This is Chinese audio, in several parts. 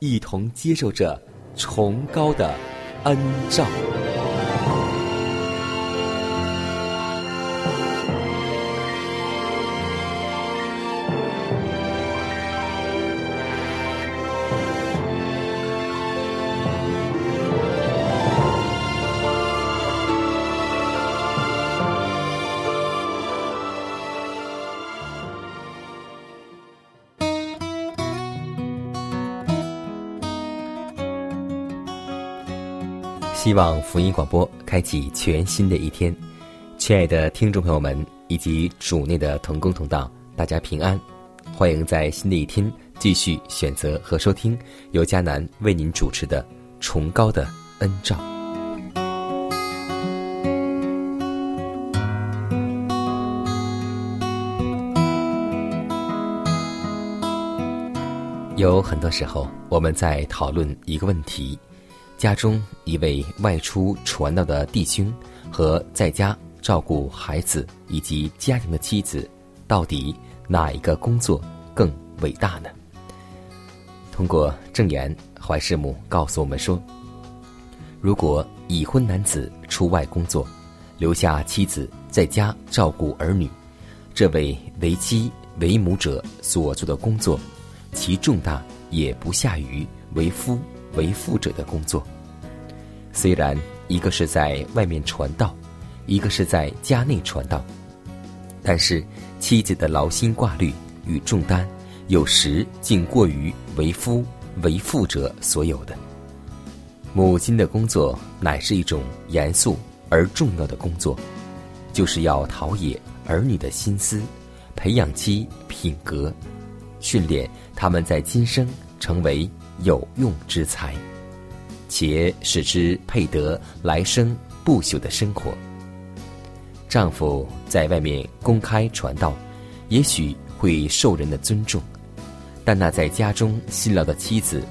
一同接受着崇高的恩照。希望福音广播开启全新的一天，亲爱的听众朋友们以及主内的同工同道，大家平安，欢迎在新的一天继续选择和收听由迦南为您主持的《崇高的恩照》。有很多时候，我们在讨论一个问题。家中一位外出传道的弟兄和在家照顾孩子以及家庭的妻子，到底哪一个工作更伟大呢？通过证言，怀师母告诉我们说，如果已婚男子出外工作，留下妻子在家照顾儿女，这位为妻为母者所做的工作，其重大也不下于为夫。为父者的工作，虽然一个是在外面传道，一个是在家内传道，但是妻子的劳心挂虑与重担，有时竟过于为夫为父者所有的。母亲的工作乃是一种严肃而重要的工作，就是要陶冶儿女的心思，培养其品格，训练他们在今生成为。有用之才，且使之配得来生不朽的生活。丈夫在外面公开传道，也许会受人的尊重，但那在家中辛劳的妻子，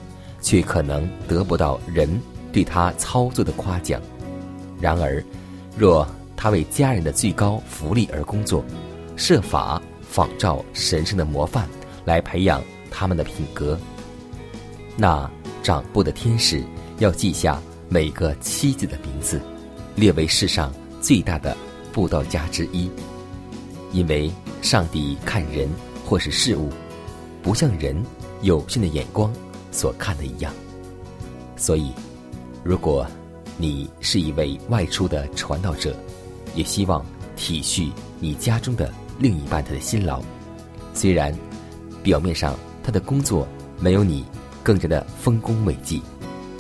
却可能得不到人对他操作的夸奖。然而，若他为家人的最高福利而工作，设法仿照神圣的模范来培养他们的品格。那掌部的天使要记下每个妻子的名字，列为世上最大的布道家之一。因为上帝看人或是事物，不像人有限的眼光所看的一样。所以，如果你是一位外出的传道者，也希望体恤你家中的另一半他的辛劳。虽然表面上他的工作没有你。更加的丰功伟绩，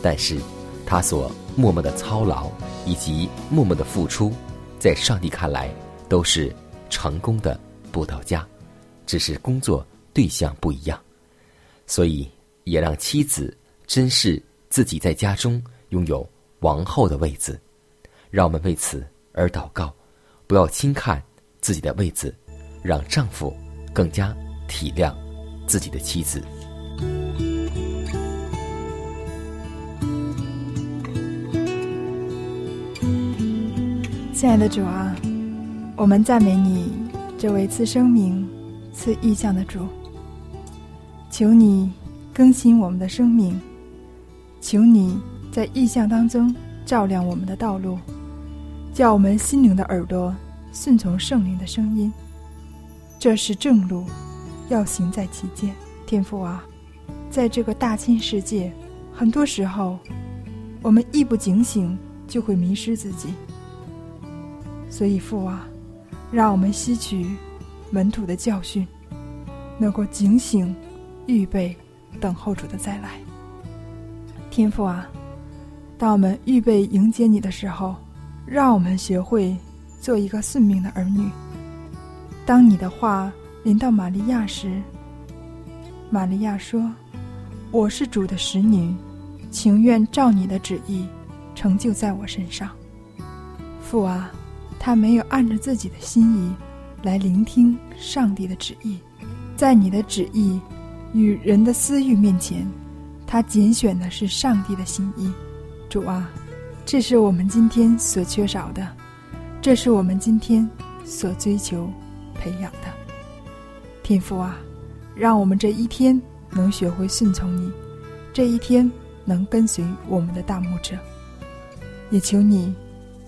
但是，他所默默的操劳以及默默的付出，在上帝看来都是成功的布道家，只是工作对象不一样，所以也让妻子珍视自己在家中拥有王后的位子，让我们为此而祷告，不要轻看自己的位子，让丈夫更加体谅自己的妻子。亲爱的主啊，我们赞美你，这位赐生命、赐意象的主。求你更新我们的生命，求你在意象当中照亮我们的道路，叫我们心灵的耳朵顺从圣灵的声音。这是正路，要行在其间。天父啊，在这个大千世界，很多时候，我们一不警醒就会迷失自己。所以父啊，让我们吸取门徒的教训，能够警醒、预备、等候主的再来。天父啊，当我们预备迎接你的时候，让我们学会做一个顺命的儿女。当你的话临到玛利亚时，玛利亚说：“我是主的使女，情愿照你的旨意成就在我身上。”父啊，他没有按着自己的心意来聆听上帝的旨意，在你的旨意与人的私欲面前，他拣选的是上帝的心意。主啊。这是我们今天所缺少的，这是我们今天所追求、培养的天赋啊！让我们这一天能学会顺从你，这一天能跟随我们的大牧者。也求你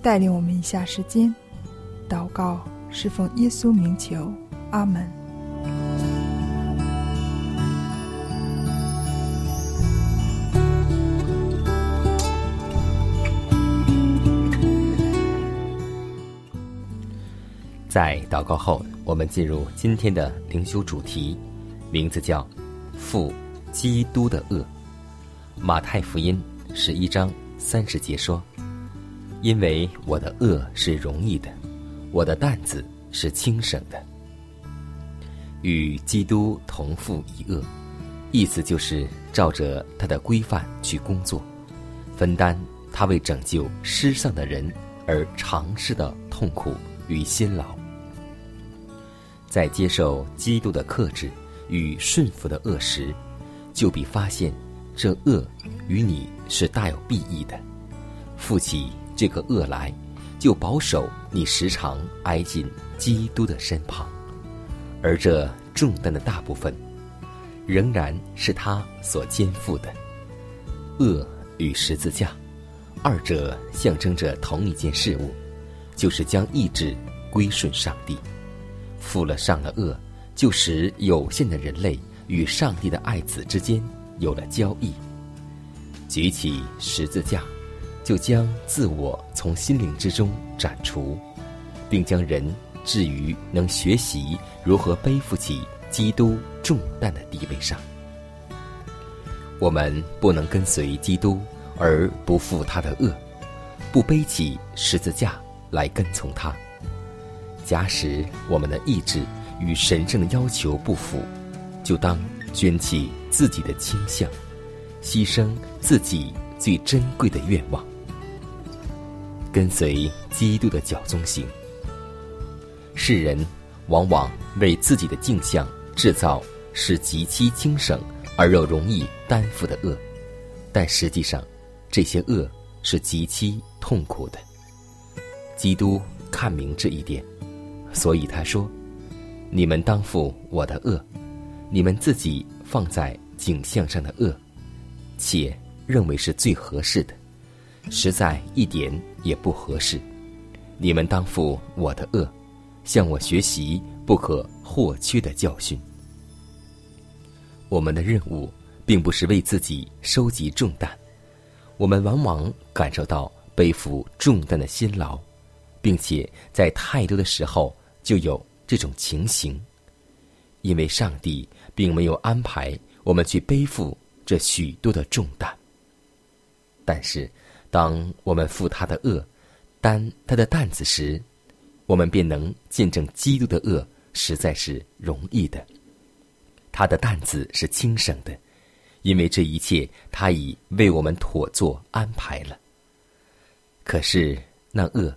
带领我们一下时间告，侍奉耶稣名求，阿门。在祷告后，我们进入今天的灵修主题，名字叫“负基督的恶”。马太福音十一章三十节说：“因为我的恶是容易的，我的担子是轻省的。”与基督同负一恶，意思就是照着他的规范去工作，分担他为拯救失丧的人而尝试的痛苦与辛劳。在接受基督的克制与顺服的恶时，就必发现这恶与你是大有裨益的。负起这个恶来，就保守你时常挨近基督的身旁，而这重担的大部分，仍然是他所肩负的。恶与十字架，二者象征着同一件事物，就是将意志归顺上帝。负了上了恶，就使有限的人类与上帝的爱子之间有了交易。举起十字架，就将自我从心灵之中斩除，并将人置于能学习如何背负起基督重担的地位上。我们不能跟随基督而不负他的恶，不背起十字架来跟从他。假使我们的意志与神圣的要求不符，就当捐弃自己的倾向，牺牲自己最珍贵的愿望，跟随基督的脚踪行。世人往往为自己的镜像制造是极其轻省而又容易担负的恶，但实际上，这些恶是极其痛苦的。基督看明这一点。所以他说：“你们当负我的恶，你们自己放在景象上的恶，且认为是最合适的，实在一点也不合适。你们当负我的恶，向我学习不可或缺的教训。我们的任务并不是为自己收集重担，我们往往感受到背负重担的辛劳，并且在太多的时候。”就有这种情形，因为上帝并没有安排我们去背负这许多的重担。但是，当我们负他的恶，担他的担子时，我们便能见证基督的恶实在是容易的。他的担子是轻省的，因为这一切他已为我们妥作安排了。可是那恶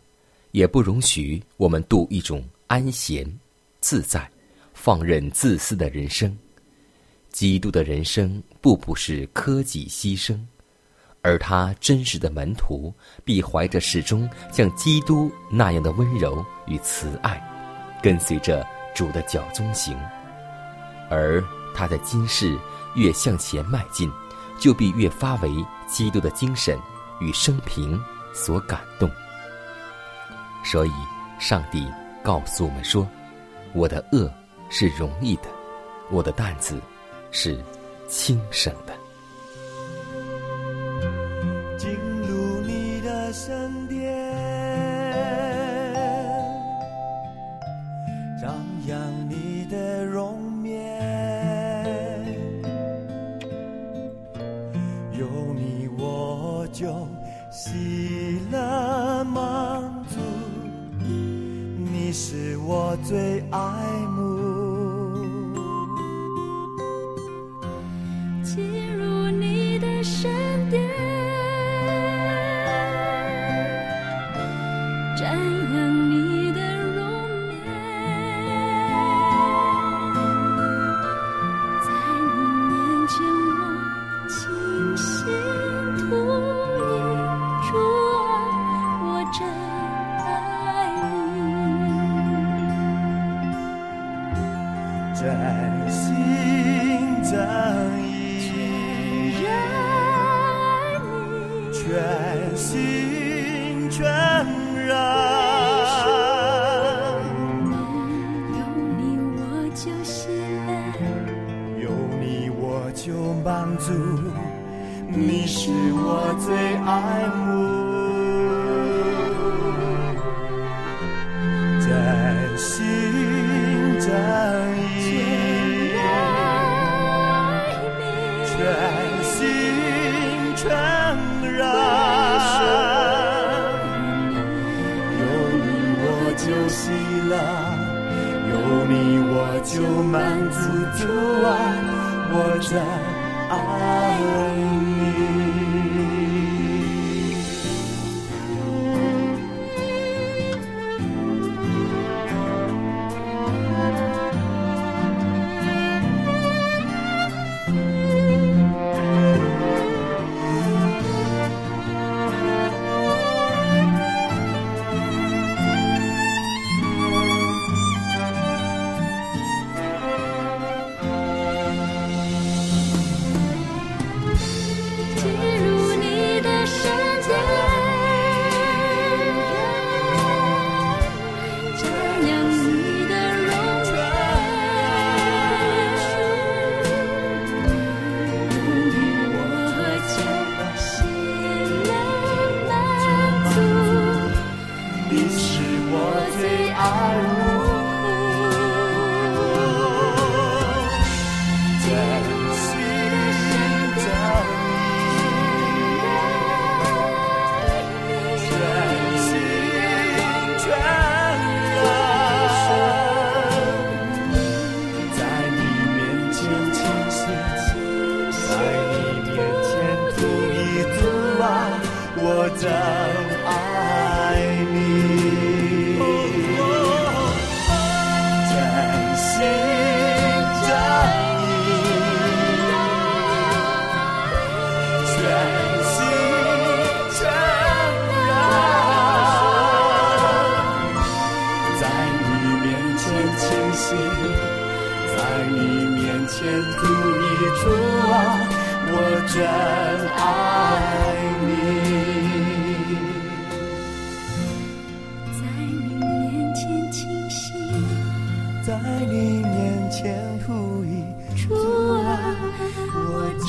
也不容许我们度一种。安闲、自在、放任自私的人生，基督的人生步步是科技牺牲，而他真实的门徒必怀着始终像基督那样的温柔与慈爱，跟随着主的脚踪行。而他在今世越向前迈进，就必越发为基督的精神与生平所感动。所以，上帝告诉我们说：“我的恶是容易的，我的担子是轻省的。”就满足主啊，我的爱你。前倾心，在你面前吐一吐啊，我真爱你。在你面前倾心，在你面前吐一主啊，我真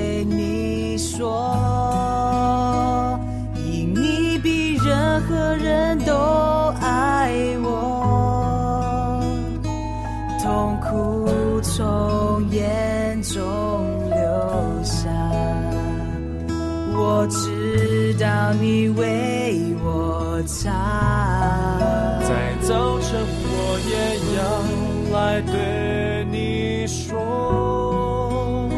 你为我擦。在早晨，我也要来对你说。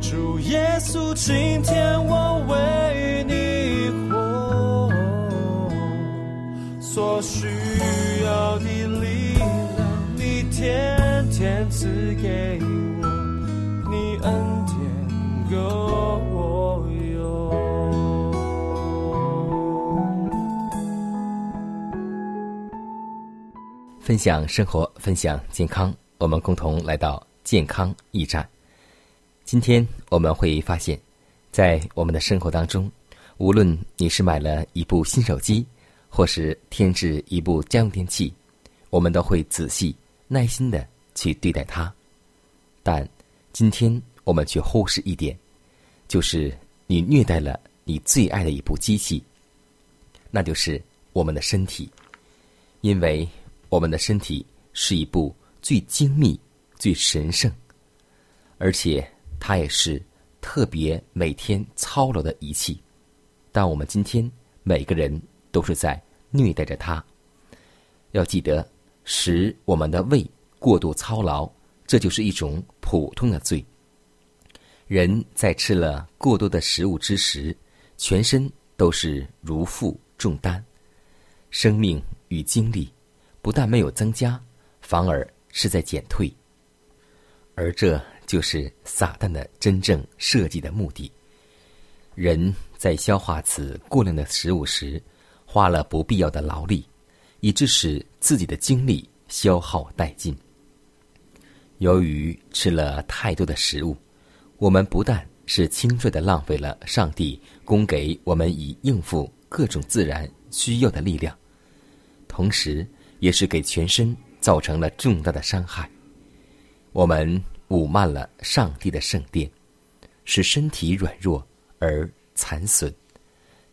主耶稣今天我为你活，所需分享生活，分享健康，我们共同来到健康驿站。今天我们会发现。在我们的生活当中，无论你是买了一部新手机，或是添置一部家用电器，我们都会仔细、耐心的去对待它。但今天我们却忽视一点，就是你虐待了你最爱的一部机器，那就是我们的身体，因为我们的身体是一部最精密、最神圣，而且它也是。特别每天操劳的仪器，但我们今天每个人都是在虐待着它。要记得，使我们的胃过度操劳，这就是一种普通的罪。人在吃了过多的食物之时，全身都是如负重担，生命与精力不但没有增加，反而是在减退，而这。就是撒旦的真正设计的目的。人在消化此过量的食物时，花了不必要的劳力，以致使自己的精力消耗殆尽。由于吃了太多的食物，我们不但是轻率的浪费了上帝供给我们以应付各种自然需要的力量，同时也是给全身造成了重大的伤害。我们。捂慢了上帝的圣殿，使身体软弱而残损，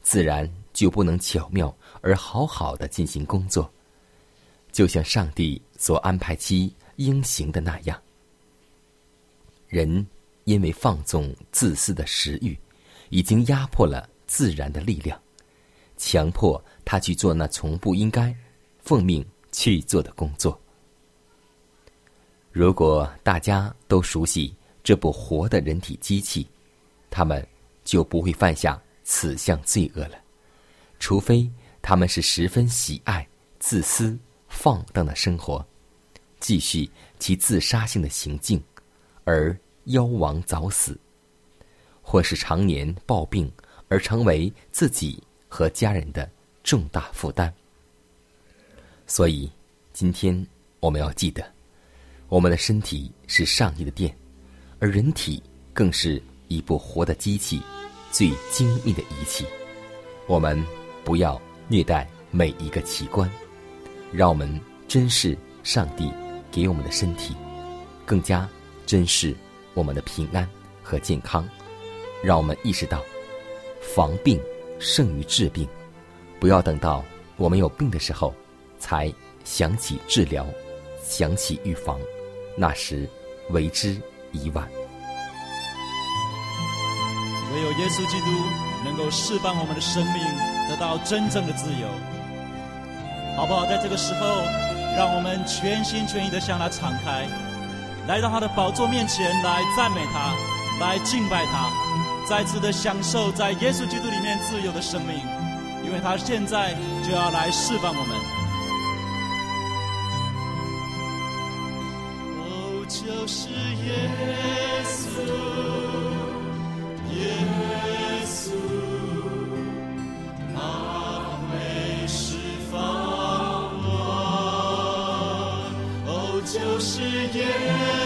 自然就不能巧妙而好好的进行工作，就像上帝所安排其应行的那样。人因为放纵自私的食欲，已经压迫了自然的力量，强迫他去做那从不应该奉命去做的工作。如果大家都熟悉这部活的人体机器，他们就不会犯下此项罪恶了。除非他们是十分喜爱自私放荡的生活，继续其自杀性的行径，而夭亡早死，或是常年暴病而成为自己和家人的重大负担。所以，今天我们要记得。我们的身体是上帝的殿，而人体更是一部活的机器，最精密的仪器。我们不要虐待每一个器官，让我们珍视上帝给我们的身体，更加珍视我们的平安和健康。让我们意识到，防病胜于治病。不要等到我们有病的时候，才想起治疗，想起预防。那时，为之已晚。唯有耶稣基督能够释放我们的生命，得到真正的自由，好不好？在这个时候，让我们全心全意的向他敞开，来到他的宝座面前来赞美他，来敬拜他，再次的享受在耶稣基督里面自由的生命，因为他现在就要来释放我们。是耶稣耶稣那会释放我。哦就是耶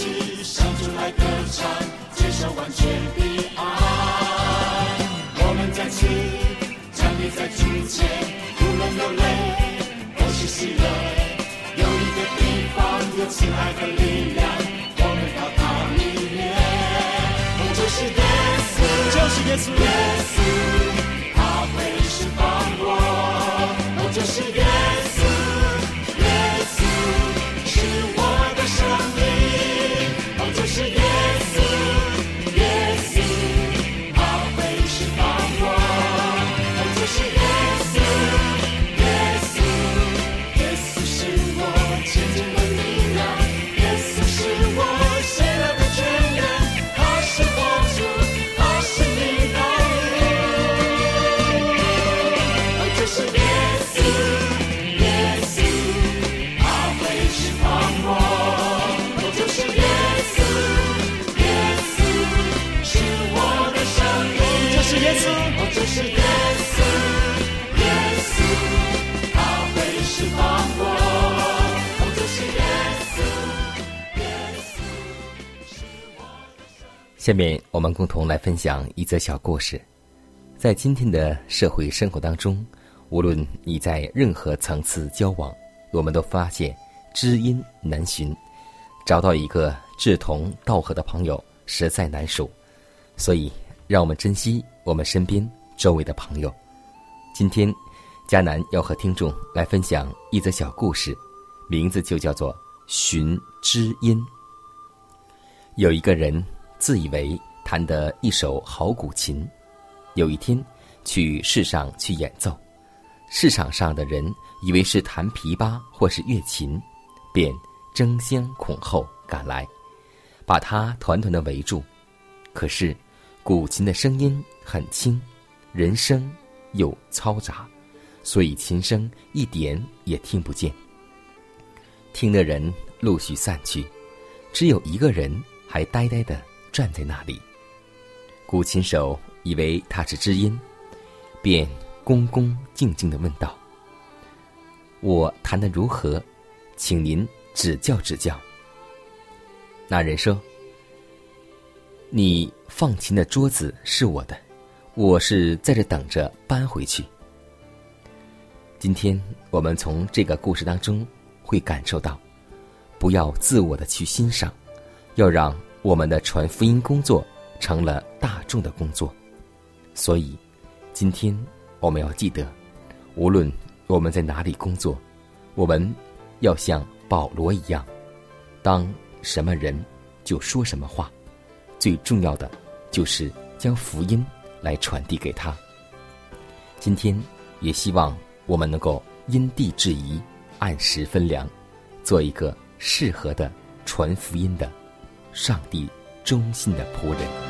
起向主来歌唱，接受完全的爱。我们在起站立在主前，无论流泪或是喜乐，有一个地方有慈爱的力量，我们到它里面。我就是耶稣，就是耶稣，耶稣，我们共同来分享一则小故事。在今天的社会生活当中，无论你在任何层次交往，我们都发现知音难寻，找到一个志同道合的朋友实在难数。所以，让我们珍惜我们身边周围的朋友。今天，迦南要和听众来分享一则小故事，名字就叫做《寻知音》。有一个人自以为弹得一手好古琴，有一天去市上去演奏，市场上的人以为是弹琵琶或是乐琴，便争先恐后赶来，把他团团的围住。可是古琴的声音很轻，人声又嘈杂，所以琴声一点也听不见。听的人陆续散去，只有一个人还呆呆的站在那里。古琴手以为他是知音，便恭恭敬敬的问道：“我弹得如何？请您指教指教。”那人说：“你放琴的桌子是我的，我是在这等着搬回去。”今天我们从这个故事当中会感受到，不要自我的去欣赏，要让我们的传福音工作成了大众的工作。所以，今天我们要记得，无论我们在哪里工作，我们要像保罗一样，当什么人就说什么话。最重要的就是将福音来传递给他。今天也希望我们能够因地制宜，按时分粮，做一个适合的传福音的上帝忠心的仆人。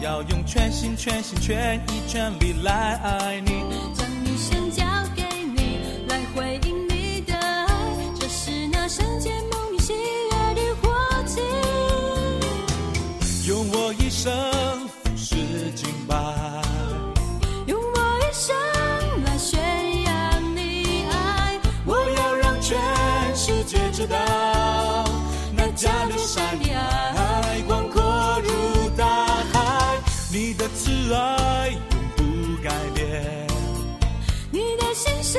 要用全心全心全意全力来爱你，将一生交给你来回应你的爱，这是那圣洁梦里喜悦的火气。用我一生爱永不改变，你的心事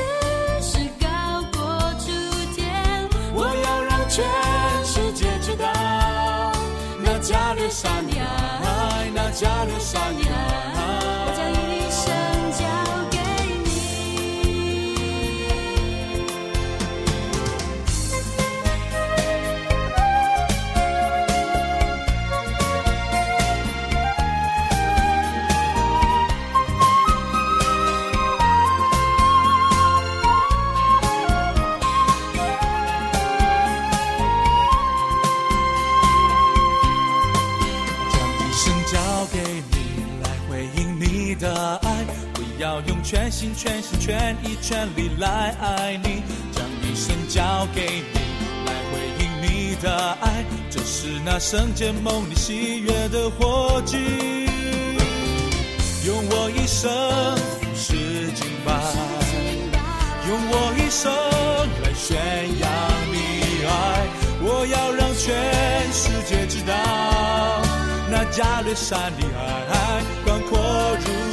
是高过楚天。我要让全世界知道，那加勒山呀，那加勒山呀的爱，我要用全心全心全意全力来爱你，将一生交给你，来回应你的爱，这是那圣洁梦里喜悦的火炬。用我一生是敬拜，用我一生来宣扬你爱，我要让全世界知道，那加勒山的爱广阔如。